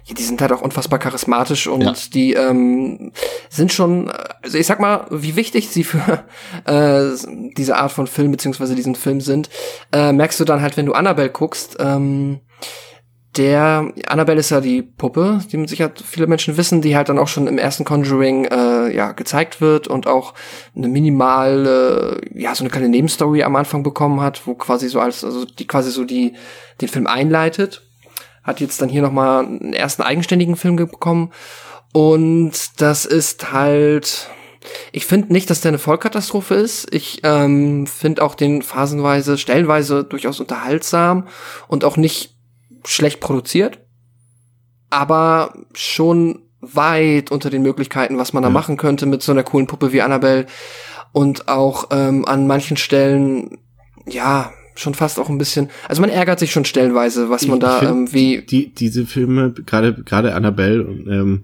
Ja, die sind halt auch unfassbar charismatisch und ja. die ähm, sind schon, also ich sag mal, wie wichtig sie für äh, diese Art von Film beziehungsweise diesen Film sind, äh, merkst du dann halt, wenn du Annabelle guckst. Ähm, der Annabelle ist ja die Puppe, die mit Sicherheit viele Menschen wissen, die halt dann auch schon im ersten Conjuring äh, ja gezeigt wird und auch eine minimale, ja so eine kleine Nebenstory am Anfang bekommen hat, wo quasi so als also die quasi so die den Film einleitet. Hat jetzt dann hier noch mal einen ersten eigenständigen Film bekommen und das ist halt, ich finde nicht, dass der eine Vollkatastrophe ist. Ich ähm, finde auch den phasenweise, stellenweise durchaus unterhaltsam und auch nicht schlecht produziert, aber schon weit unter den Möglichkeiten, was man da ja. machen könnte mit so einer coolen Puppe wie Annabelle und auch ähm, an manchen Stellen, ja, schon fast auch ein bisschen, also man ärgert sich schon stellenweise, was man ich da ähm, wie die diese Filme gerade gerade Annabelle ähm,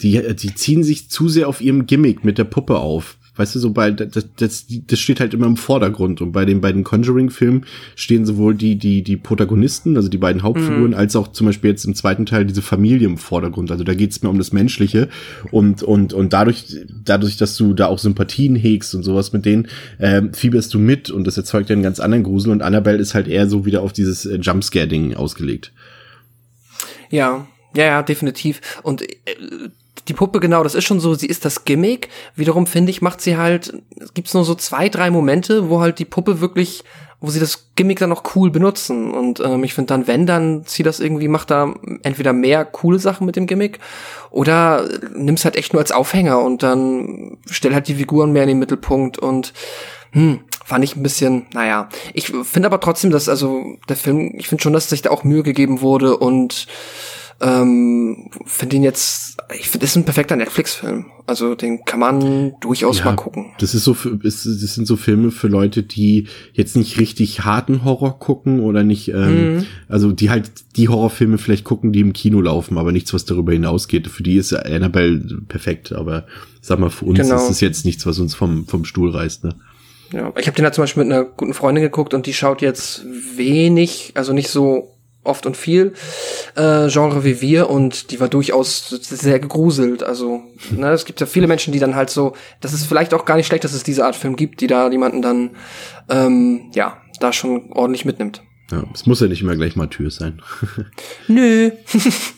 die, die ziehen sich zu sehr auf ihrem Gimmick mit der Puppe auf. Weißt du, so bei, das, das, das steht halt immer im Vordergrund. Und bei den beiden Conjuring-Filmen stehen sowohl die, die, die Protagonisten, also die beiden Hauptfiguren, mhm. als auch zum Beispiel jetzt im zweiten Teil diese Familie im Vordergrund. Also da geht es mehr um das Menschliche. Und, und, und dadurch, dadurch, dass du da auch Sympathien hegst und sowas mit denen, äh, fieberst du mit und das erzeugt ja einen ganz anderen Grusel. Und Annabelle ist halt eher so wieder auf dieses äh, Jumpscare-Ding ausgelegt. Ja, ja, ja, definitiv. Und äh, die Puppe, genau, das ist schon so, sie ist das Gimmick. Wiederum finde ich, macht sie halt, es gibt nur so zwei, drei Momente, wo halt die Puppe wirklich, wo sie das Gimmick dann noch cool benutzen. Und ähm, ich finde dann, wenn, dann sie das irgendwie, macht da entweder mehr coole Sachen mit dem Gimmick oder nimm's halt echt nur als Aufhänger und dann stell halt die Figuren mehr in den Mittelpunkt und hm, fand ich ein bisschen, naja. Ich finde aber trotzdem, dass also der Film, ich finde schon, dass sich da auch Mühe gegeben wurde und Ähm, finde ihn jetzt, ich finde, ist ein perfekter Netflix-Film. Also den kann man durchaus ja, mal gucken. Das ist so, für, das sind so Filme für Leute, die jetzt nicht richtig harten Horror gucken oder nicht, ähm, mhm. also die halt die Horrorfilme vielleicht gucken, die im Kino laufen, aber nichts, was darüber hinausgeht. Für die ist Annabelle perfekt, aber sag mal, für uns genau. ist es jetzt nichts, was uns vom, vom Stuhl reißt, ne? Ja, ich habe den halt zum Beispiel mit einer guten Freundin geguckt und die schaut jetzt wenig, also nicht so oft und viel äh, Genre wie wir und die war durchaus sehr gegruselt. Also ne, es gibt ja viele Menschen, die dann halt so, das ist vielleicht auch gar nicht schlecht, dass es diese Art Film gibt, die da jemanden dann ähm, ja da schon ordentlich mitnimmt. Ja, es muss ja nicht immer gleich mal Tür sein. Nö.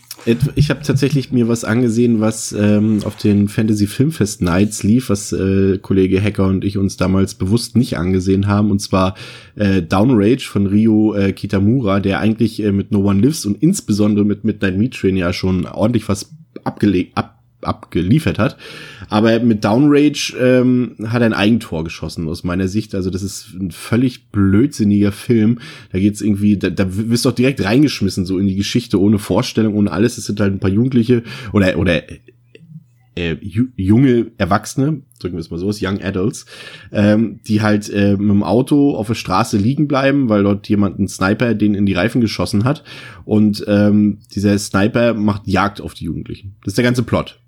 Ich habe tatsächlich mir was angesehen, was ähm, auf den Fantasy Filmfest Nights lief, was äh, Kollege Hacker und ich uns damals bewusst nicht angesehen haben, und zwar äh, Downrage von Ryo äh, Kitamura, der eigentlich äh, mit No One Lives und insbesondere mit Midnight Meat Train ja schon ordentlich was abgelegt, ab abgeliefert hat. Aber mit Downrage ähm, hat er ein Eigentor geschossen, aus meiner Sicht. Also das ist ein völlig blödsinniger Film. Da geht's irgendwie, da, da wirst du auch direkt reingeschmissen, so in die Geschichte, ohne Vorstellung, ohne alles. Es sind halt ein paar Jugendliche oder, oder äh, junge Erwachsene, drücken wir es mal so, Young Adults, ähm, die halt äh, mit dem Auto auf der Straße liegen bleiben, weil dort jemand einen Sniper den in die Reifen geschossen hat. Und ähm, dieser Sniper macht Jagd auf die Jugendlichen. Das ist der ganze Plot.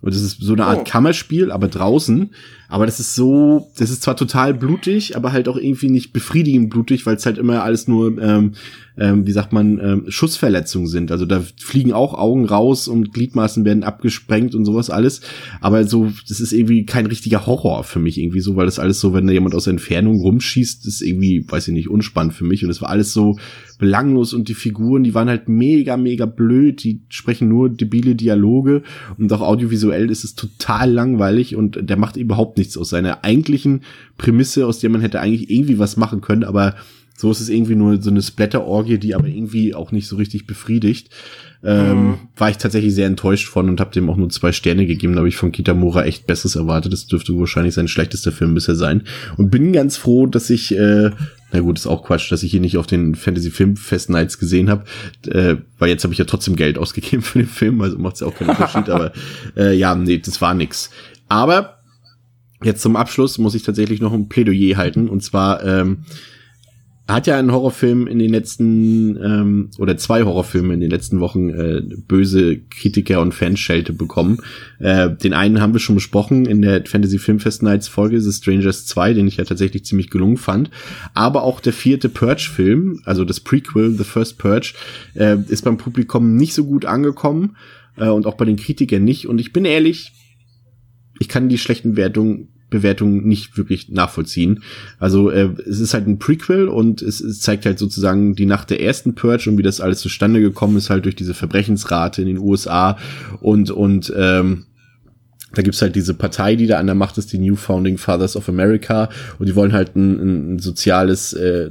Und das ist so eine Art oh. Kammerspiel, aber draußen. Aber das ist so, das ist zwar total blutig, aber halt auch irgendwie nicht befriedigend blutig, weil es halt immer alles nur, ähm, ähm, wie sagt man, ähm, Schussverletzungen sind. Also da fliegen auch Augen raus und Gliedmaßen werden abgesprengt und sowas alles. Aber so, das ist irgendwie kein richtiger Horror für mich irgendwie so, weil das alles so, wenn da jemand aus der Entfernung rumschießt, ist irgendwie, weiß ich nicht, unspannend für mich. Und es war alles so belanglos und die Figuren, die waren halt mega, mega blöd. Die sprechen nur debile Dialoge und auch audiovisuell ist es total langweilig und der macht überhaupt nichts aus seiner eigentlichen Prämisse, aus der man hätte eigentlich irgendwie was machen können, aber so ist es irgendwie nur so eine Splatter-Orgie, die aber irgendwie auch nicht so richtig befriedigt. Ähm, mhm. War ich tatsächlich sehr enttäuscht von und habe dem auch nur zwei Sterne gegeben. Da habe ich von Kitamura echt Besseres erwartet. Das dürfte wahrscheinlich sein schlechtester Film bisher sein. Und bin ganz froh, dass ich, äh, na gut, ist auch Quatsch, dass ich hier nicht auf den Fantasy Film Fest Nights gesehen habe, äh, weil jetzt habe ich ja trotzdem Geld ausgegeben für den Film, also macht es ja auch keinen Unterschied. aber äh, ja, nee, das war nix. Aber Jetzt zum Abschluss muss ich tatsächlich noch ein Plädoyer halten. Und zwar ähm, hat ja ein Horrorfilm in den letzten ähm, oder zwei Horrorfilme in den letzten Wochen äh, böse Kritiker und Fanschelte bekommen. Äh, den einen haben wir schon besprochen in der Fantasy Filmfest Nights Folge The Strangers 2, den ich ja tatsächlich ziemlich gelungen fand. Aber auch der vierte Purge-Film, also das Prequel The First Purge, äh, ist beim Publikum nicht so gut angekommen äh, und auch bei den Kritikern nicht. Und ich bin ehrlich, ich kann die schlechten Wertungen Bewertungen nicht wirklich nachvollziehen. Also äh, es ist halt ein Prequel und es, es, zeigt halt sozusagen die Nacht der ersten Purge und wie das alles zustande gekommen ist, halt durch diese Verbrechensrate in den USA und und ähm, da gibt's halt diese Partei, die da an der Macht ist, die New Founding Fathers of America, und die wollen halt ein, ein soziales äh,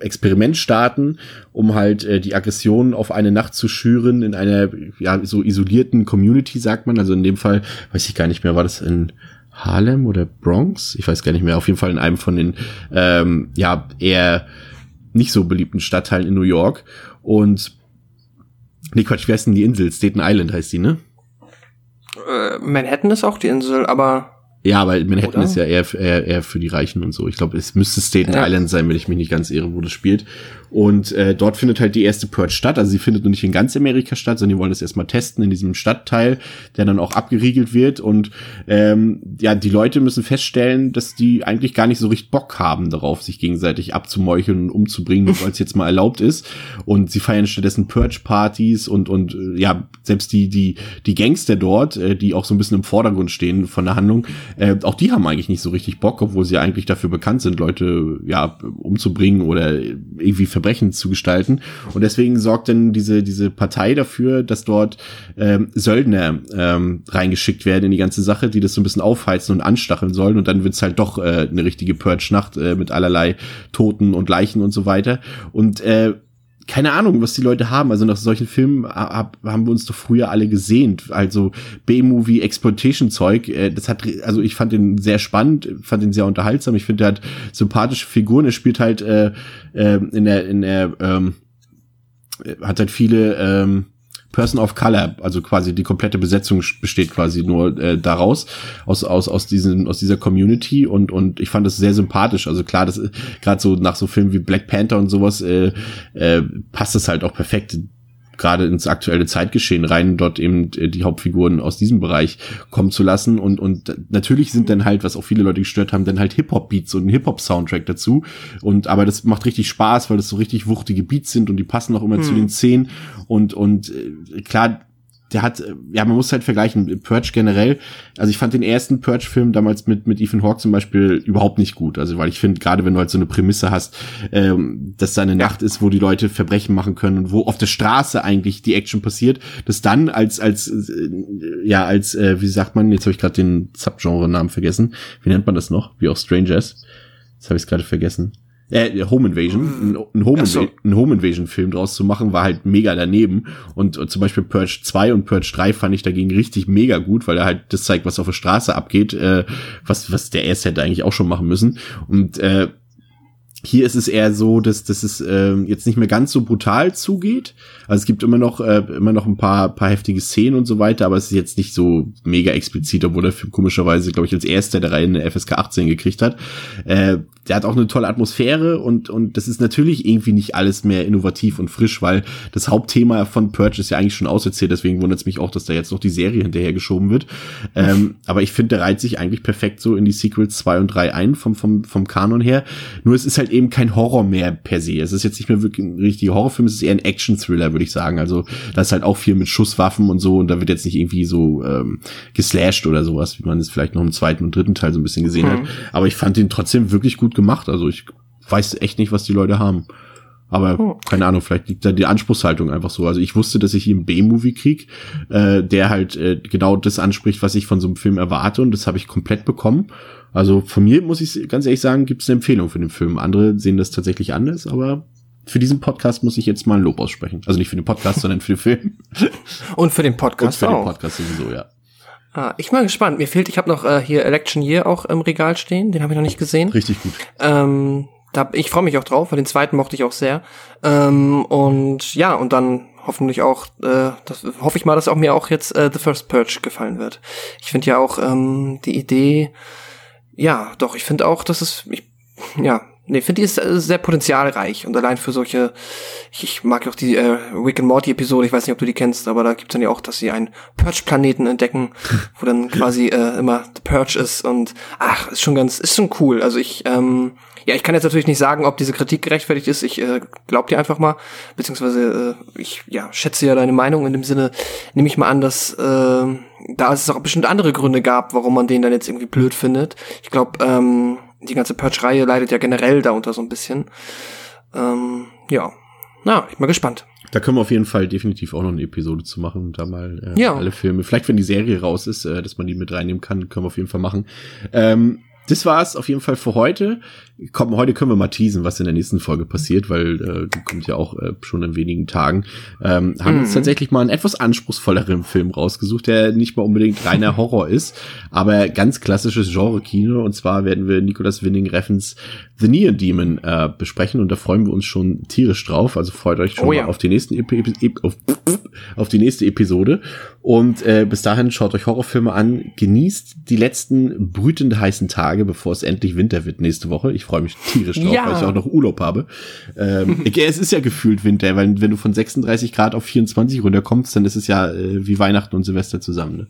Experiment starten, um halt äh, die Aggression auf eine Nacht zu schüren in einer ja so isolierten Community, sagt man. Also in dem Fall weiß ich gar nicht mehr, war das in Harlem oder Bronx? Ich weiß gar nicht mehr. Auf jeden Fall in einem von den ähm, ja eher nicht so beliebten Stadtteilen in New York. Und nee, Quatsch, wie heißt denn die Insel? Staten Island heißt die, ne? Äh, Manhattan ist auch die Insel, aber. Ja, weil Manhattan Oder? ist ja eher, eher, eher für die Reichen und so. Ich glaube, es müsste Staten ja. Island sein, wenn ich mich nicht ganz irre, wo das spielt. Und äh, dort findet halt die erste Purge statt. Also sie findet noch nicht in ganz Amerika statt, sondern die wollen das erstmal testen in diesem Stadtteil, der dann auch abgeriegelt wird. Und ähm, ja, die Leute müssen feststellen, dass die eigentlich gar nicht so richtig Bock haben darauf, sich gegenseitig abzumeucheln und umzubringen, weil es jetzt mal erlaubt ist. Und sie feiern stattdessen Purge-Partys und und äh, ja, selbst die die die Gangster dort, äh, die auch so ein bisschen im Vordergrund stehen von der Handlung, äh, auch die haben eigentlich nicht so richtig Bock, obwohl sie eigentlich dafür bekannt sind, Leute ja umzubringen oder irgendwie Verbrechen zu gestalten. Und deswegen sorgt dann diese, diese Partei dafür, dass dort ähm, Söldner ähm, reingeschickt werden in die ganze Sache, die das so ein bisschen aufheizen und anstacheln sollen. Und dann wird's halt doch äh, eine richtige Purge-Nacht äh, mit allerlei Toten und Leichen und so weiter. Und äh, keine Ahnung, was die Leute haben. Also nach solchen Filmen hab, haben wir uns doch früher alle gesehnt. Also B-Movie Exploitation Zeug. Äh, das hat, also ich fand den sehr spannend, fand den sehr unterhaltsam. Ich finde, er hat sympathische Figuren. Er spielt halt äh, äh, in der in der ähm, hat halt viele ähm, Person of Color, also quasi die komplette Besetzung besteht quasi nur äh, daraus aus aus aus diesen aus dieser Community und und ich fand das sehr sympathisch. Also klar, das gerade so nach so Filmen wie Black Panther und sowas äh, äh, passt das halt auch perfekt gerade ins aktuelle Zeitgeschehen rein, dort eben äh, die Hauptfiguren aus diesem Bereich kommen zu lassen. Und, und natürlich sind dann halt, was auch viele Leute gestört haben, dann halt Hip-Hop-Beats und ein Hip-Hop-Soundtrack dazu. Und aber das macht richtig Spaß, weil das so richtig wuchtige Beats sind und die passen auch immer hm. zu den Szenen. Und, und äh, klar, der hat, äh, ja, man muss halt vergleichen, Purge generell, also ich fand den ersten Purge-Film damals mit, mit Ethan Hawke zum Beispiel überhaupt nicht gut, also weil ich finde, gerade wenn du halt so eine Prämisse hast, ähm, dass da eine Nacht ist, wo die Leute Verbrechen machen können und wo auf der Straße eigentlich die Action passiert, dass dann als, als, äh, ja, als, äh, wie sagt man, jetzt habe ich gerade den Subgenre-Namen vergessen, wie nennt man das noch, wie auch Strangers, jetzt habe ich es gerade vergessen, äh, Home Invasion, ein, ein Home, so. ein Home Invasion Film draus zu machen, war halt mega daneben. Und, und zum Beispiel Purge 2 und Purge 3 fand ich dagegen richtig mega gut, weil er halt das zeigt, was auf der Straße abgeht, äh, was, was der erste hätte eigentlich auch schon machen müssen. Und äh, hier ist es eher so, dass, dass es äh, jetzt nicht mehr ganz so brutal zugeht. Also es gibt immer noch äh, immer noch ein paar paar heftige Szenen und so weiter, aber es ist jetzt nicht so mega explizit, obwohl der Film komischerweise, glaube ich, als erster der Reihe eine FSK 18 gekriegt hat. Äh, der hat auch eine tolle Atmosphäre und und das ist natürlich irgendwie nicht alles mehr innovativ und frisch, weil das Hauptthema von Purge ist ja eigentlich schon auserzählt. Deswegen wundert es mich auch, dass da jetzt noch die Serie hinterher geschoben wird. Ähm, aber ich finde, der reiht sich eigentlich perfekt so in die Sequels 2 und 3 ein vom vom vom Kanon her. Nur es ist halt eben kein Horror mehr per se. Es ist jetzt nicht mehr wirklich ein richtiger Horrorfilm, es ist eher ein Action-Thriller, würde ich sagen. Also da ist halt auch viel mit Schusswaffen und so und da wird jetzt nicht irgendwie so ähm, geslashed oder sowas, wie man es vielleicht noch im zweiten und dritten Teil so ein bisschen gesehen mhm. hat. Aber ich fand den trotzdem wirklich gut gemacht. Also ich weiß echt nicht, was die Leute haben. Aber oh. keine Ahnung, vielleicht liegt da die Anspruchshaltung einfach so. Also ich wusste, dass ich hier einen B-Movie krieg, äh, der halt äh, genau das anspricht, was ich von so einem Film erwarte und das habe ich komplett bekommen. Also von mir muss ich ganz ehrlich sagen, gibt es eine Empfehlung für den Film. Andere sehen das tatsächlich anders, aber für diesen Podcast muss ich jetzt mal ein Lob aussprechen. Also nicht für den Podcast, sondern für den Film. Und für den Podcast Und für auch. den Podcast sowieso, ja. Ah, ich bin mal gespannt. Mir fehlt, ich habe noch äh, hier Election Year auch im Regal stehen. Den habe ich noch nicht gesehen. Richtig gut. Ähm, da, ich freue mich auch drauf, weil den zweiten mochte ich auch sehr. Ähm, und ja, und dann hoffentlich auch, äh, das, hoffe ich mal, dass auch mir auch jetzt äh, The First Purge gefallen wird. Ich finde ja auch ähm, die Idee, ja, doch, ich finde auch, dass es, ich, ja, nee, finde die ist äh, sehr potenzialreich und allein für solche, ich, ich mag auch die äh, Rick and Morty Episode, ich weiß nicht, ob du die kennst, aber da gibt's dann ja auch, dass sie einen Purge-Planeten entdecken, wo dann quasi äh, immer The Purge ist und ach, ist schon ganz, ist schon cool. Also ich, ähm, ja, ich kann jetzt natürlich nicht sagen, ob diese Kritik gerechtfertigt ist. Ich äh, glaub dir einfach mal, beziehungsweise äh, ich ja schätze ja deine Meinung in dem Sinne. Nehme ich mal an, dass äh, da es auch bestimmt andere Gründe gab, warum man den dann jetzt irgendwie blöd findet. Ich glaube, ähm, die ganze Purge-Reihe leidet ja generell darunter so ein bisschen. Ähm, ja, na, ich bin mal gespannt. Da können wir auf jeden Fall definitiv auch noch eine Episode zu machen, da mal äh, ja. alle Filme. Vielleicht, wenn die Serie raus ist, äh, dass man die mit reinnehmen kann, können wir auf jeden Fall machen. Ähm, das war's auf jeden Fall für heute. Komm, heute können wir mal teasen, was in der nächsten Folge passiert, weil äh, die kommt ja auch äh, schon in wenigen Tagen. Ähm, haben mhm. uns tatsächlich mal einen etwas anspruchsvolleren Film rausgesucht, der nicht mal unbedingt reiner Horror ist, aber ganz klassisches Genre-Kino. Und zwar werden wir Nicolas Winning Reffens The Neon Demon äh, besprechen und da freuen wir uns schon tierisch drauf. Also freut euch schon oh, mal ja. auf die nächsten Epi auf, auf die nächste Episode. Und äh, bis dahin schaut euch Horrorfilme an, genießt die letzten brütend heißen Tage, bevor es endlich Winter wird nächste Woche. Ich freue mich tierisch drauf, ja. weil ich auch noch Urlaub habe. Ähm, es ist ja gefühlt Winter, weil wenn du von 36 Grad auf 24 runterkommst, dann ist es ja äh, wie Weihnachten und Silvester zusammen. Ne?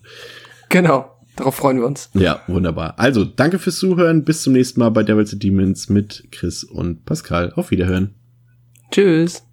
Genau. Darauf freuen wir uns. Ja, wunderbar. Also, danke fürs Zuhören. Bis zum nächsten Mal bei Devils and Demons mit Chris und Pascal. Auf Wiederhören. Tschüss.